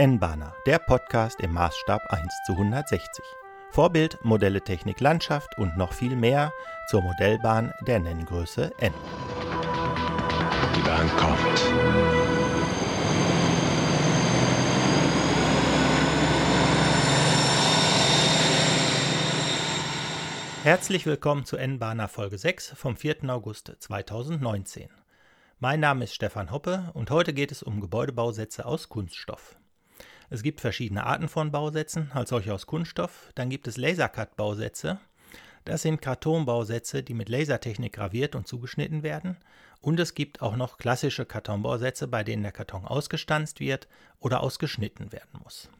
N-Bahner, der Podcast im Maßstab 1 zu 160. Vorbild, Modelle Technik Landschaft und noch viel mehr zur Modellbahn der Nenngröße N. Die Bahn kommt. Herzlich willkommen zu N-Bahner Folge 6 vom 4. August 2019. Mein Name ist Stefan Hoppe und heute geht es um Gebäudebausätze aus Kunststoff. Es gibt verschiedene Arten von Bausätzen, als solche aus Kunststoff. Dann gibt es Lasercut-Bausätze. Das sind Kartonbausätze, die mit Lasertechnik graviert und zugeschnitten werden. Und es gibt auch noch klassische Kartonbausätze, bei denen der Karton ausgestanzt wird oder ausgeschnitten werden muss.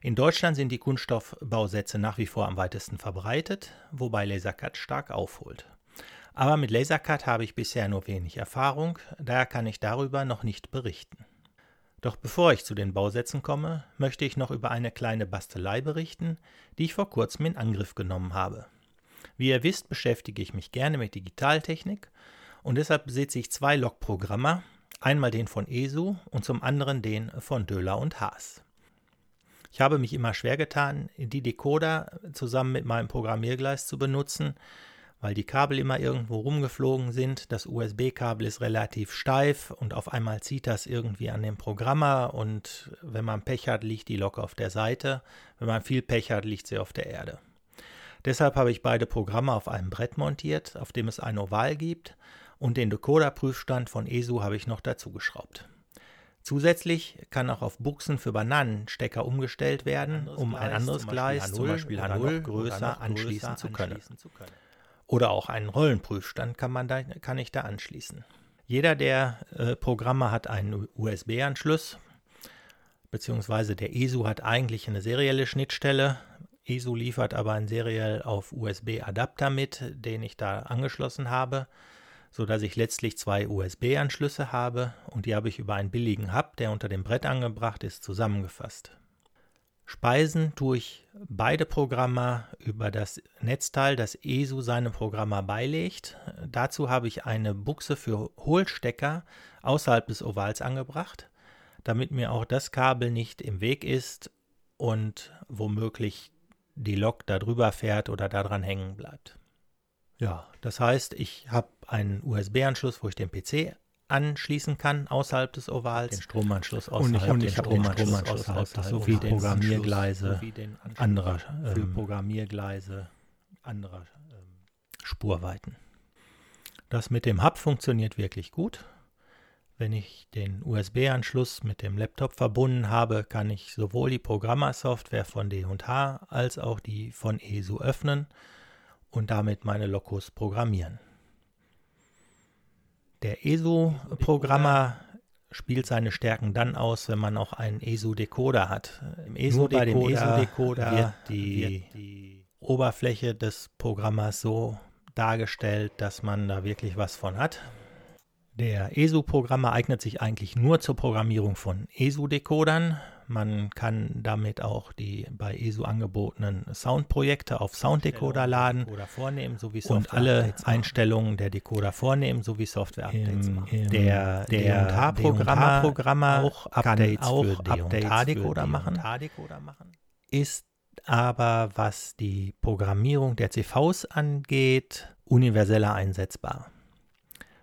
In Deutschland sind die Kunststoffbausätze nach wie vor am weitesten verbreitet, wobei Lasercut stark aufholt. Aber mit Lasercut habe ich bisher nur wenig Erfahrung, daher kann ich darüber noch nicht berichten. Doch bevor ich zu den Bausätzen komme, möchte ich noch über eine kleine Bastelei berichten, die ich vor kurzem in Angriff genommen habe. Wie ihr wisst, beschäftige ich mich gerne mit Digitaltechnik und deshalb besitze ich zwei Logprogrammer, einmal den von ESU und zum anderen den von Döhler und Haas. Ich habe mich immer schwer getan, die Decoder zusammen mit meinem Programmiergleis zu benutzen, weil die Kabel immer irgendwo rumgeflogen sind. Das USB-Kabel ist relativ steif und auf einmal zieht das irgendwie an den Programmer und wenn man Pech hat, liegt die Lok auf der Seite. Wenn man viel Pech hat, liegt sie auf der Erde. Deshalb habe ich beide Programme auf einem Brett montiert, auf dem es ein Oval gibt und den Decoder-Prüfstand von ESU habe ich noch dazu geschraubt. Zusätzlich kann auch auf Buchsen für Bananenstecker umgestellt werden, um ein anderes Gleis, zum Beispiel H0, größer anschließen zu können. Oder auch einen Rollenprüfstand kann, man da, kann ich da anschließen. Jeder der äh, Programme hat einen USB-Anschluss, beziehungsweise der ESU hat eigentlich eine serielle Schnittstelle. ESU liefert aber einen seriell auf USB-Adapter mit, den ich da angeschlossen habe, sodass ich letztlich zwei USB-Anschlüsse habe und die habe ich über einen billigen Hub, der unter dem Brett angebracht ist, zusammengefasst. Speisen tue ich beide Programme über das Netzteil, das ESU seine Programme beilegt. Dazu habe ich eine Buchse für Hohlstecker außerhalb des Ovals angebracht, damit mir auch das Kabel nicht im Weg ist und womöglich die Lok da drüber fährt oder daran hängen bleibt. Ja, das heißt, ich habe einen USB-Anschluss, wo ich den PC anschließen kann außerhalb des Ovals. Den Stromanschluss außerhalb, und ich habe den Stromanschluss außerhalb, sowie den Programmiergleise anderer ähm, Programmiergleise anderer Spurweiten. Das mit dem Hub funktioniert wirklich gut. Wenn ich den USB-Anschluss mit dem Laptop verbunden habe, kann ich sowohl die Programmersoftware von D&H als auch die von ESU öffnen und damit meine Lokos programmieren. Der ESU-Programmer spielt seine Stärken dann aus, wenn man auch einen ESU-Decoder hat. Im ESU-Decoder wird die, wird die Oberfläche des Programmers so dargestellt, dass man da wirklich was von hat. Der ESU-Programmer eignet sich eigentlich nur zur Programmierung von ESU-Decodern. Man kann damit auch die bei ESU angebotenen Soundprojekte auf Sounddecoder laden vornehmen, sowie und alle Einstellungen der Decoder vornehmen sowie Software-Updates machen. Der, der D&H-Programmer auch Updates auch für D&H-Decoder machen, ist aber, was die Programmierung der CVs angeht, universeller einsetzbar.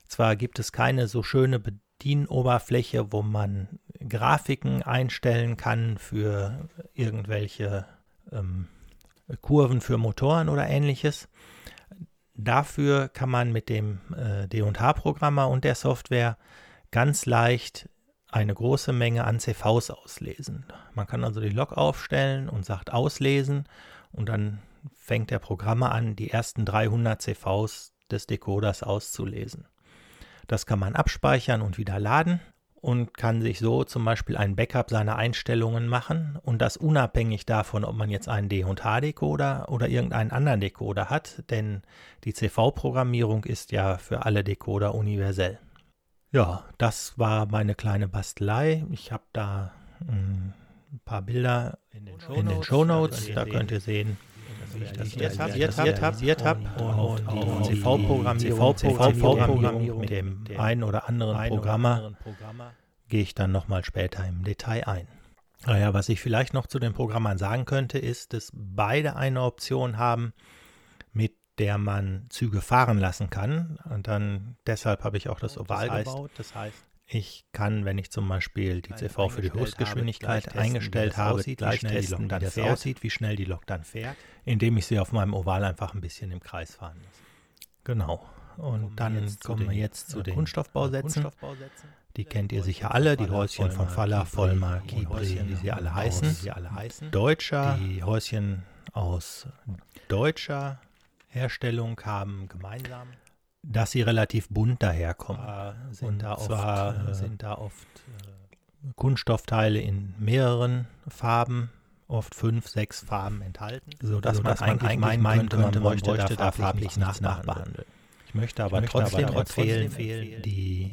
Zwar gibt es keine so schöne Bedienoberfläche, wo man Grafiken einstellen kann für irgendwelche ähm, Kurven für Motoren oder ähnliches. Dafür kann man mit dem äh, D&H-Programmer und der Software ganz leicht eine große Menge an CVs auslesen. Man kann also die Log aufstellen und sagt auslesen und dann fängt der Programmer an, die ersten 300 CVs des Decoders auszulesen. Das kann man abspeichern und wieder laden und kann sich so zum Beispiel ein Backup seiner Einstellungen machen und das unabhängig davon, ob man jetzt einen D&H-Decoder oder irgendeinen anderen Decoder hat, denn die CV-Programmierung ist ja für alle Decoder universell. Ja, das war meine kleine Bastelei. Ich habe da hm, ein paar Bilder in den Show Notes, da könnt ihr sehen, wie ich das realisiert habe und die CV-Programmierung mit dem einen oder anderen Programmer gehe ich dann nochmal später im Detail ein. Naja, was ich vielleicht noch zu den Programmern sagen könnte, ist, dass beide eine Option haben, mit der man Züge fahren lassen kann. Und dann deshalb habe ich auch das Oval das heißt, gebaut. Das heißt, ich kann, wenn ich zum Beispiel die CV für die Höchstgeschwindigkeit habe, eingestellt habe, aussieht, gleich schnell die testen, Lok wie dann das fährt. aussieht, wie schnell die Lok dann fährt, indem ich sie auf meinem Oval einfach ein bisschen im Kreis fahren lasse. Genau. Und dann kommen wir jetzt zu den Kunststoffbausätzen. Die kennt ihr sicher alle, die Häuschen von Faller, Vollmer, Kibri, wie sie alle heißen. sie alle heißen. Deutscher, die Häuschen aus deutscher Herstellung haben gemeinsam, dass sie relativ bunt daherkommen. sind Und da oft, zwar äh, sind da oft äh, Kunststoffteile in mehreren Farben, oft fünf, sechs Farben enthalten, sodass, sodass man man eigentlich meinen meinen könnte, man man bräuchte da farblich farblich nachbehandeln. Ich möchte aber möchte aber trotzdem, trotzdem empfehlen, empfehlen, die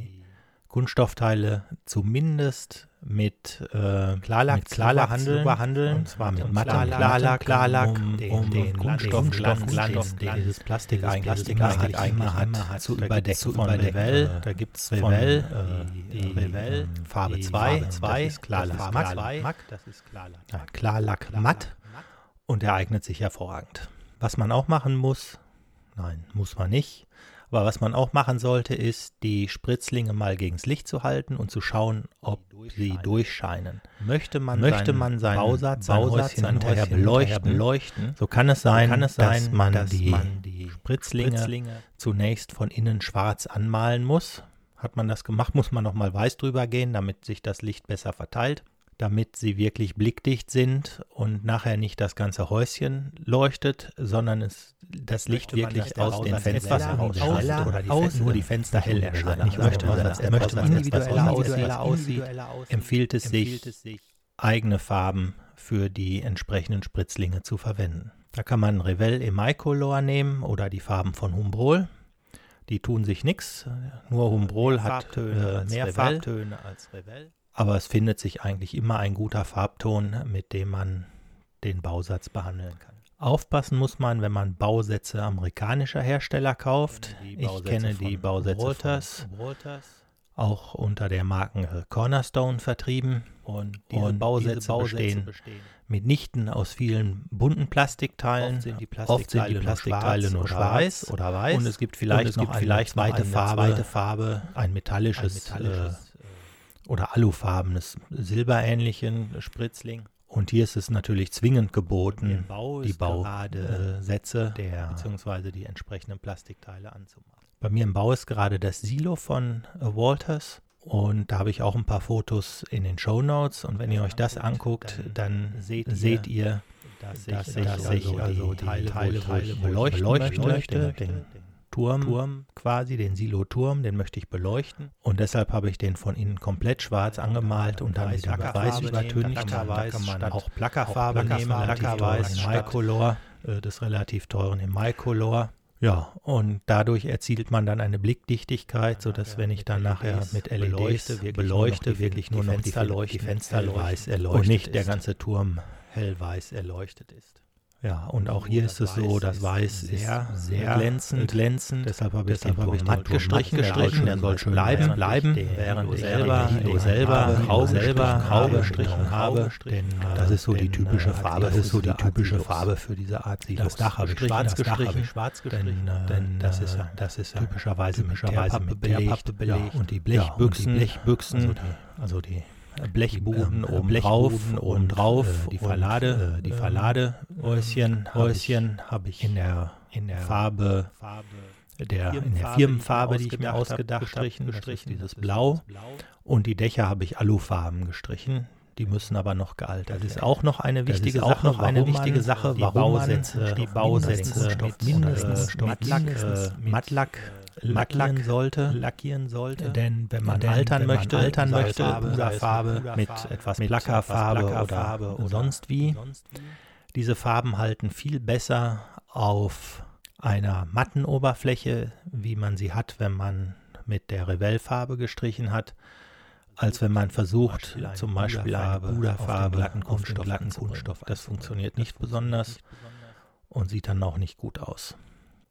Kunststoffteile zumindest mit äh, Klarlack, mit zu Klarlack behandeln, zu behandeln, und zwar mit mattem Klarlack, Klarlack, um, den- um den Kunststoff, Kunststoff, den- dieses Plastik eigentlich, immer, hat, zu überdecken. zu Von. Revell, Äh, da gibt es Revell, äh, die, Revell, ähm, Farbe die 2, Farbe 2 das ist Klarlack matt. 2, das ist Klarlack, ja, Klarlack matt und der eignet sich hervorragend. Was man auch machen muss, nein, muss man nicht, aber was man auch machen sollte, ist, die Spritzlinge mal gegens Licht zu halten und zu schauen, ob sie durchscheinen. Möchte man, Möchte seinen man seinen Bausatz, sein Bausatz, Häuschen hinterher beleuchten, beleuchten, so kann es sein, kann es dass, sein, man, dass die man die Spritzlinge, Spritzlinge zunächst von innen schwarz anmalen muss. Hat man das gemacht, muss man nochmal weiß drüber gehen, damit sich das Licht besser verteilt, damit sie wirklich blickdicht sind und nachher nicht das ganze Häuschen leuchtet, sondern es das Licht Möchte wirklich dass aus den Fenstern heller heraus aussieht oder die aus- Fen- nur die Fenster hell erscheinen. Ich möchte, dass der der Bausatz Bausatz individueller etwas aussieht, empfiehlt es sich, eigene Farben für die entsprechenden Spritzlinge zu verwenden. Da kann man Revell Emicolor nehmen oder die Farben von Humbrol. Die tun sich nichts. Nur Humbrol hat äh, mehr Farbtöne als Revell. Aber es findet sich eigentlich immer ein guter Farbton, mit dem man den Bausatz behandeln kann. Aufpassen muss man, wenn man Bausätze amerikanischer Hersteller kauft. Ich kenne die Bausätze Walters. von auch unter der Marke Cornerstone vertrieben. Und diese Bausätze, bestehen mitnichten aus vielen bunten Plastikteilen. Oft sind die Oft sind die Plastikteile nur Plastikteile schwarz oder weiß. Und es gibt vielleicht Und es noch gibt eine vielleicht zweite Farbe, Farbe, ein metallisches, ein metallisches, äh, oder alufarbenes, silberähnlichen Spritzling. Und hier ist es natürlich zwingend geboten, die Bausätze der beziehungsweise die entsprechenden Plastikteile anzumachen. Bei mir im Bau ist gerade das Silo von äh, Walters und da habe ich auch ein paar Fotos in den Show Notes und wenn ihr euch das anguckt, dann seht, seht ihr, dass ich, dass ich also die Teile, Teile, wo ich beleuchten, beleuchten möchte, den Turm, Turm quasi, den Silo-Turm, den möchte ich beleuchten und deshalb habe ich den von innen komplett schwarz angemalt und dann wieder weiß übertüncht. Da kann man auch Plackerfarbe nehmen, Plackerweiß, Mycolor, äh, des relativ teuren im Mycolor. Ja, und dadurch erzielt man dann eine Blickdichtigkeit, sodass wenn ich dann nachher mit LEDs beleuchte, wirklich, beleuchte, wirklich nur noch die Fenster, die Fenster weiß erleuchtet und nicht der ganze Turm hellweiß erleuchtet ist. Ja, und auch hier ist es so, das Weiß ist sehr, sehr glänzend, glänzend. Deshalb habe ich den Turm matt gestrichen, gestrichen, der soll schön bleiben, bleiben, während ich selber, Hilo selber, grau selber, grau gestrichen habe, denn das ist so die typische Farbe, das ist so die typische Farbe für diese Art Silos. Das Dach habe ich. Schwarz gestrichen, schwarz gestrichen, denn das ist ja, das ist typischerweise typischerweise mit belegt, belegt. und die Blechbüchsen, Blechbüchsen, also die Blechboden ähm, oben Blechboden drauf und drauf drauf, die Verlade, äh, die ähm, Verladehäuschen, Häuschen habe ich in der in der Farbe der in der Firmenfarbe, die ich mir ausgedacht habe, gestrichen, dieses Blau und die Dächer habe ich Alufarben gestrichen. Die müssen aber noch gealtert. Das ist auch noch eine wichtige auch Sache, noch eine warum wichtige man Sache, die warum man Bausätze, die Bausätze mit mindestens äh, Mattlack, lackieren sollte, lackieren sollte. Denn wenn man Denn altern wenn man möchte, altern möchte, Farbe, Puderfarbe, es mit etwas Plackerfarbe oder, oder sonst wie, diese Farben halten viel besser auf einer matten Oberfläche, wie man sie hat, wenn man mit der Revell-Farbe gestrichen hat, als wenn man versucht, zum Beispiel eine Puderfarbe glatten Kunststoff. Das funktioniert nicht besonders und sieht dann auch nicht gut aus.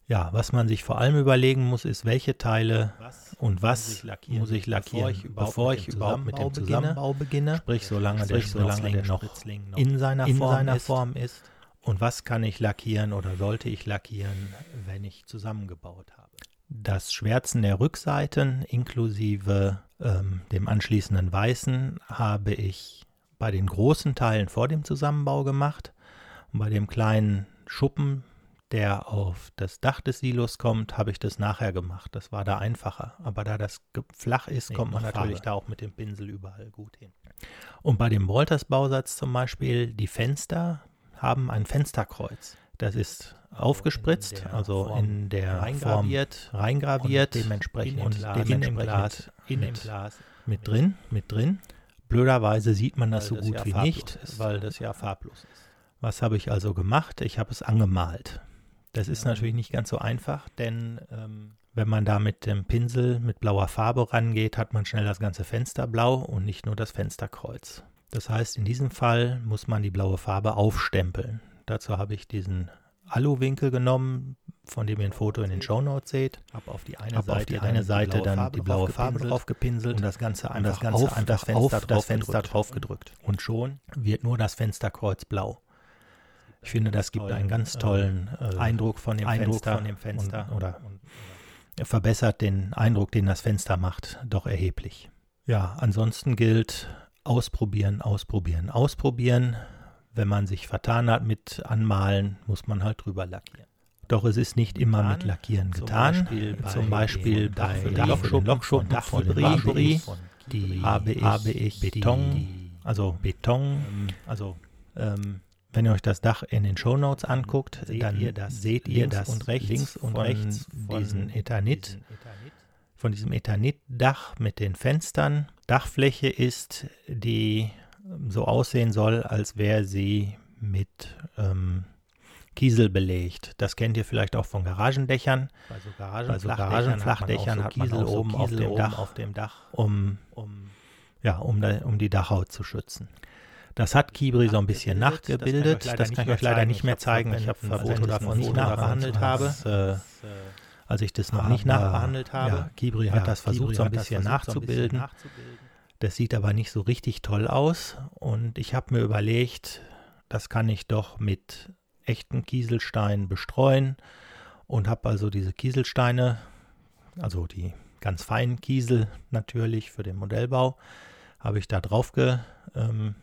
Ja, was man sich vor allem überlegen muss, ist, welche Teile Was und was muss ich lackieren, muss ich lackieren, bevor ich überhaupt mit dem mit dem Zusammenbau beginne. Sprich, solange Sprich, der solange der Spritzling noch in seiner, in Form, seiner ist. Form ist. Und was kann ich lackieren oder sollte ich lackieren, wenn ich zusammengebaut habe? Das Schwärzen der Rückseiten inklusive ähm, dem anschließenden Weißen habe ich bei den großen Teilen vor dem Zusammenbau gemacht. Und bei dem kleinen Schuppen, der auf das Dach des Silos kommt, habe ich das nachher gemacht. Das war da einfacher. Aber da das flach ist, Nee, kommt man natürlich Farbe. da auch mit dem Pinsel überall gut hin. Und bei dem Walters-Bausatz zum Beispiel, die Fenster haben ein Fensterkreuz. Das ist aufgespritzt, der also Form in der reingraviert Form reingraviert und dementsprechend und Glas- in dem dementsprechend Glas, in dem mit, Glas mit drin, mit drin. Blöderweise sieht man das so das gut ja wie nicht, ist. weil das ja farblos ist. Was habe ich also gemacht? Ich habe es angemalt. Das ist natürlich nicht ganz so einfach, denn ähm, wenn man da mit dem Pinsel mit blauer Farbe rangeht, hat man schnell das ganze Fenster blau und nicht nur das Fensterkreuz. Das heißt, in diesem Fall muss man die blaue Farbe aufstempeln. Dazu habe ich diesen Aluwinkel genommen, von dem ihr ein Foto in den Shownotes seht. Habe auf die eine Habe Seite auf die dann eine die Seite blaue dann Farbe die blaue Farbe draufgepinselt drauf gepinselt und das Ganze und das einfach Ganze auf einfach das Fenster auf das Fenster draufgedrückt. drauf gedrückt. Und schon wird nur das Fensterkreuz blau. Ich finde, das gibt einen ganz tollen äh, Eindruck von dem Eindruck Fenster von dem Fenster und, oder und, verbessert den Eindruck, den das Fenster macht, doch erheblich. Ja, ansonsten gilt ausprobieren, ausprobieren, ausprobieren. Wenn man sich vertan hat mit Anmalen, muss man halt drüber lackieren. Doch es ist nicht immer mit Getan. Lackieren Zum getan. Beispiel bei Zum Beispiel bei Dachfibri- den Lochschuppen Lochschuppen von von Fibri- Fibri, von die habe ich, Beton, also Beton, also ähm, wenn ihr euch das Dach in den Shownotes anguckt, Seht dann ihr das seht ihr das und rechts links und von rechts von diesen Ethanit, diesen Ethanit. von diesem Ethanitdach mit den Fenstern. Dachfläche ist, die so aussehen soll, als wäre sie mit ähm, Kiesel belegt. Das kennt ihr vielleicht auch von Garagendächern. Bei so Garagenflachdächern Garagenflachdächern hat man Kiesel dem oben Dach, auf dem Dach, um, um ja, um, um die Dachhaut zu schützen. Das hat Kibri so ein bisschen Nachgebildet. Das kann ich euch leider nicht mehr zeigen. Ich habe ein Foto davon nicht nachbehandelt habe. äh, als ich das noch Aber- nicht nachbehandelt habe. Kibri hat das versucht, Kibri so ein hat das bisschen versucht, so ein bisschen nachzubilden. Das sieht aber nicht so richtig toll aus. Und ich habe mir überlegt, das kann ich doch mit echten Kieselsteinen bestreuen. Und habe also diese Kieselsteine, also die ganz feinen Kiesel natürlich für den Modellbau, habe ich da drauf ge, ähm,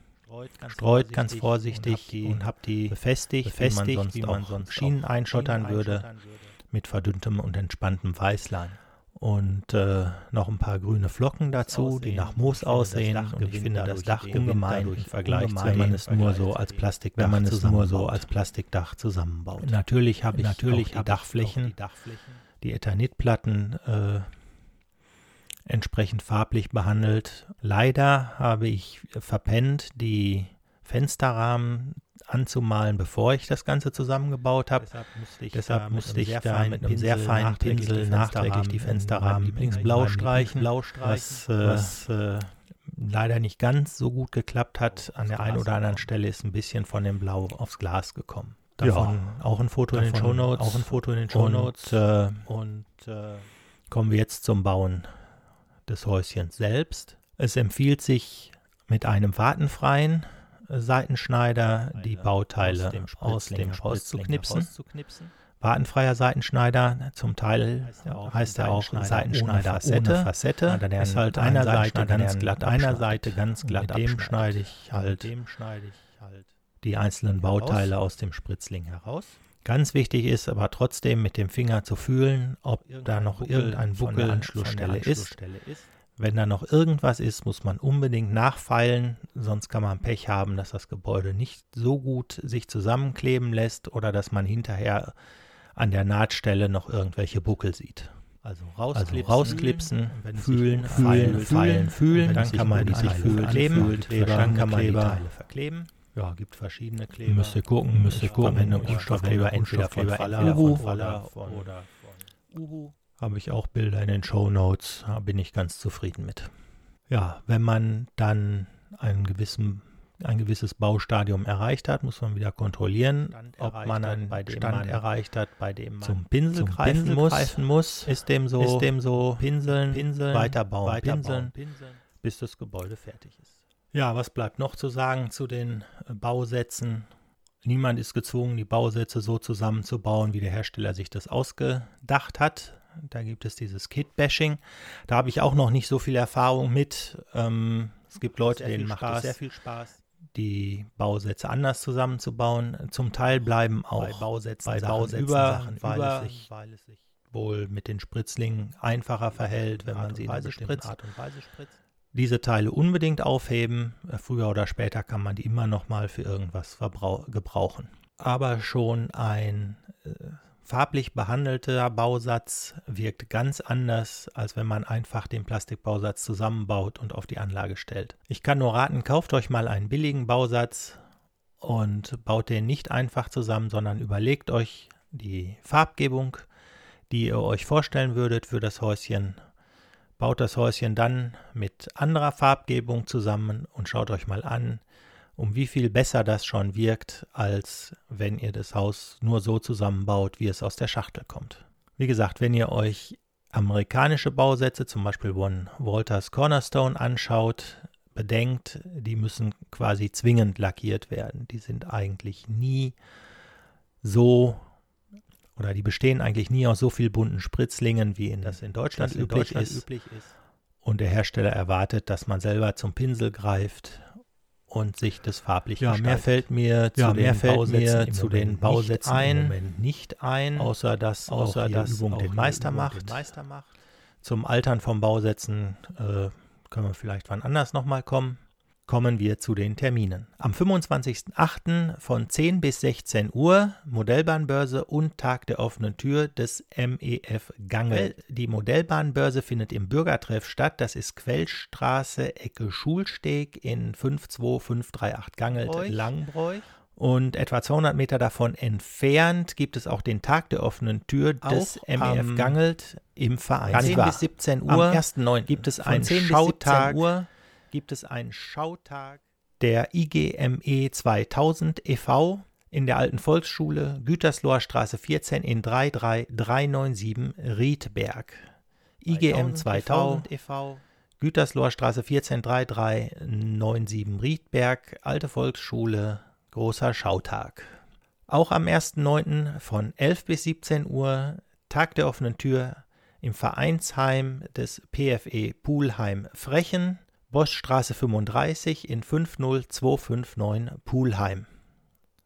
streut, ganz vorsichtig und habe die befestigt, befestigt wie man sonst Schienen einschottern würde, mit verdünntem und entspanntem Weißlein. Und äh, noch ein paar grüne Flocken dazu, die Aussehen. nach Moos aussehen. Und ich finde das Dach ungemein im Vergleich zu, wenn man es nur so als Plastikdach, wenn man es nur so zusammenbaut. als Plastikdach zusammenbaut. Natürlich habe ich Natürlich auch die ich auch Dachflächen, die Dachflächen die Ethanitplatten äh, entsprechend farblich behandelt. Leider habe ich verpennt, die Fensterrahmen anzumalen, bevor ich das Ganze zusammengebaut habe. Deshalb musste ich Deshalb da mit musste einem ich sehr da feinen mit einem sehr Pinsel feinen nachträglich Pinsel die nachträglich die Fensterrahmen meinem Lieblingsblau streichen, was, streichen, äh, was äh, leider nicht ganz so gut geklappt hat. An der einen oder anderen Stelle ist ein bisschen von dem Blau aufs Glas gekommen. Davon auch ein Foto in den Davon Shownotes. auch ein Foto in den Shownotes. Und, äh, und äh, kommen wir jetzt zum Bauen des Häuschens selbst. Es empfiehlt sich mit einem wartenfreien äh, Seitenschneider die Bauteile aus dem, rauszuknipsen. rauszuknipsen. Wartenfreier Seitenschneider, zum Teil Heißt ja auch heißt er auch Seitenschneider Seitenschneider ohne ohne Facette. Facette. Der ist halt einer Seite ganz glatt einer. Seite ganz glatt Mit dem schneide ich halt dem schneide ich halt die einzelnen. Bauteile aus dem Spritzling heraus. Ganz wichtig ist aber trotzdem mit dem Finger zu fühlen, ob da noch irgendein von Buckel der Anschlussstelle ist. Anschlussstelle ist. Wenn da noch irgendwas ist, muss man unbedingt nachfeilen, sonst kann man Pech haben, dass das Gebäude nicht so gut sich zusammenkleben lässt oder dass man hinterher an der Nahtstelle noch irgendwelche Buckel sieht. Also Also rausklipsen, rausklipsen, es sich fühlen, gut feilen, anfühlt, feilen, fühlen, wenn dann kann man die sich anfühlt, dann kann man die. Teile verkleben. Ja, gibt verschiedene Kleber. Müsst ihr gucken, müsst ihr gucken, verwende ich Kunststoffkleber entweder von Faller, Uhu von Faller oder von Uhu. Habe ich auch Bilder in den Show Notes, bin ich ganz zufrieden mit. Ja, wenn man dann einen gewissen ein gewisses Baustadium erreicht hat, muss man wieder kontrollieren, ob man einen Stand erreicht hat, bei dem man zum Pinsel zum greifen Pinsel muss. greifen muss. Ist dem so, Ist dem so pinseln, pinseln, weiterbauen, weiterbauen, pinseln, pinseln. bis das Gebäude fertig ist. Ja, was bleibt noch zu sagen zu den äh, Bausätzen? Niemand ist gezwungen, die Bausätze so zusammenzubauen, wie der Hersteller sich das ausgedacht hat. Da gibt es dieses Kit-Bashing. Da habe ich auch noch nicht so viel Erfahrung mit. Ähm, es gibt Leute, denen macht es sehr viel Spaß, die Bausätze anders zusammenzubauen. Zum Teil bleiben auch Bei Bausätzen bei Sachen Bausätzen über, Sachen, weil, über, es sich, wohl mit den Spritzlingen einfacher verhält, wenn man sie in einer bestimmten. Art und Weise spritzt diese Teile unbedingt aufheben. Äh, Früher oder später kann man die immer noch mal für irgendwas gebrauchen. Aber schon ein äh, farblich behandelter Bausatz wirkt ganz anders, als wenn man einfach den Plastikbausatz zusammenbaut und auf die Anlage stellt. Ich kann nur raten, kauft euch mal einen billigen Bausatz und baut den nicht einfach zusammen, sondern überlegt euch die Farbgebung, die ihr euch vorstellen würdet für das Häuschen baut das Häuschen dann mit anderer Farbgebung zusammen und schaut euch mal an, um wie viel besser das schon wirkt, als wenn ihr das Haus nur so zusammenbaut, wie es aus der Schachtel kommt. Wie gesagt, wenn ihr euch amerikanische Bausätze, zum Beispiel One Walters Cornerstone, anschaut, bedenkt, die müssen quasi zwingend lackiert werden. Die sind eigentlich nie so oder die bestehen eigentlich nie aus so viel bunten Spritzlingen, wie in das in Deutschland, Das in üblich, Deutschland ist. üblich ist. Und der Hersteller erwartet, dass man selber zum Pinsel greift und sich das farblich Ja, mehr fällt mir zu den fällt Bausätzen zu den nicht Bausätzen ein. im Moment nicht ein, außer dass Außer auch dass Übung den Meister Übung macht. den Meister macht. Zum Altern von Bausätzen äh, können wir vielleicht wann anders nochmal kommen. Kommen wir zu den Terminen. Am 25.08. von 10 bis 16 Uhr Modellbahnbörse und Tag der offenen Tür des MEF Gangel. Die Modellbahnbörse findet im Bürgertreff statt. Das ist Quellstraße, Ecke Schulsteg in 52538 Gangelt, Langbräuch. Langbräuch. Und etwa 200 Meter davon entfernt gibt es auch den Tag der offenen Tür des MEF am- Gangelt im Verein. Gar nicht 10 wahr. bis 17 Am Uhr 1.9. gibt es einen 10 bis 17 Schautag. Gibt es einen Schautag der IGME 2000 e.V. in der Alten Volksschule Gütersloher Straße 14 in 33397 Riedberg. IGM 2000 e.V. Gütersloher Straße 14 3397 Riedberg, Alte Volksschule, großer Schautag. Auch am 1.9. von 11 bis 17 Uhr Tag der offenen Tür im Vereinsheim des PFE Poolheim Frechen, Boschstraße 35 in 50259 Poolheim.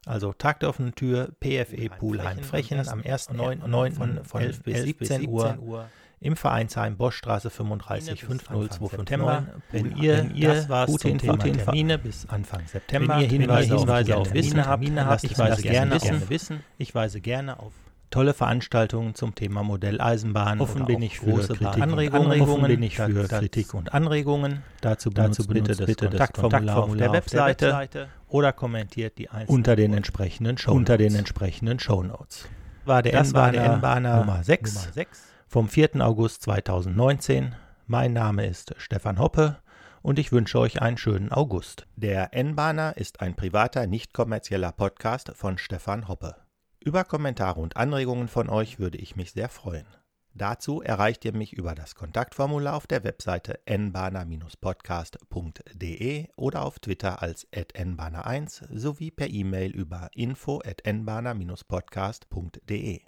Also Tag der offenen Tür, PFE Poolheim Frechen am 1.9. von 11 bis 17 Uhr im Vereinsheim Boschstraße 35 50259. September. Wenn ihr, Wenn ihr das war's gute Info- Termine bis Anfang September, Wenn ihr Hinweise, Hinweise auf Wissen habt, ich weise gerne, wissen. Ich weise gerne auf tolle Veranstaltungen zum Thema Modelleisenbahn. Offen bin ich für große Kritik und Anregungen. Anregungen. Offen bin ich für Kritik und Anregungen. Dazu Dazu benutzt bitte bitte das Kontaktformular auf der Kontaktformular auf der Webseite oder kommentiert die einzelnen unter den entsprechenden unter Shownotes. den entsprechenden Shownotes. War der Das war der N-Bahner N-Bahner Nummer 6 Nummer 6 vom 4. August 2019. Mein Name ist Stefan Hoppe und ich wünsche euch einen schönen August. Der N-Bahner ist ein privater, nicht kommerzieller Podcast von Stefan Hoppe. Über Kommentare und Anregungen von euch würde ich mich sehr freuen. Dazu erreicht ihr mich über das Kontaktformular auf der Webseite nbahner-podcast.de oder auf Twitter als nbahner1 sowie per E-Mail über info@nbahner-podcast.de.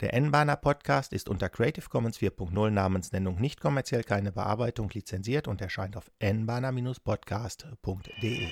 Der N-Bahner Podcast ist unter Creative Commons 4.0 Namensnennung nicht kommerziell keine Bearbeitung lizenziert und erscheint auf nbahner-podcast.de.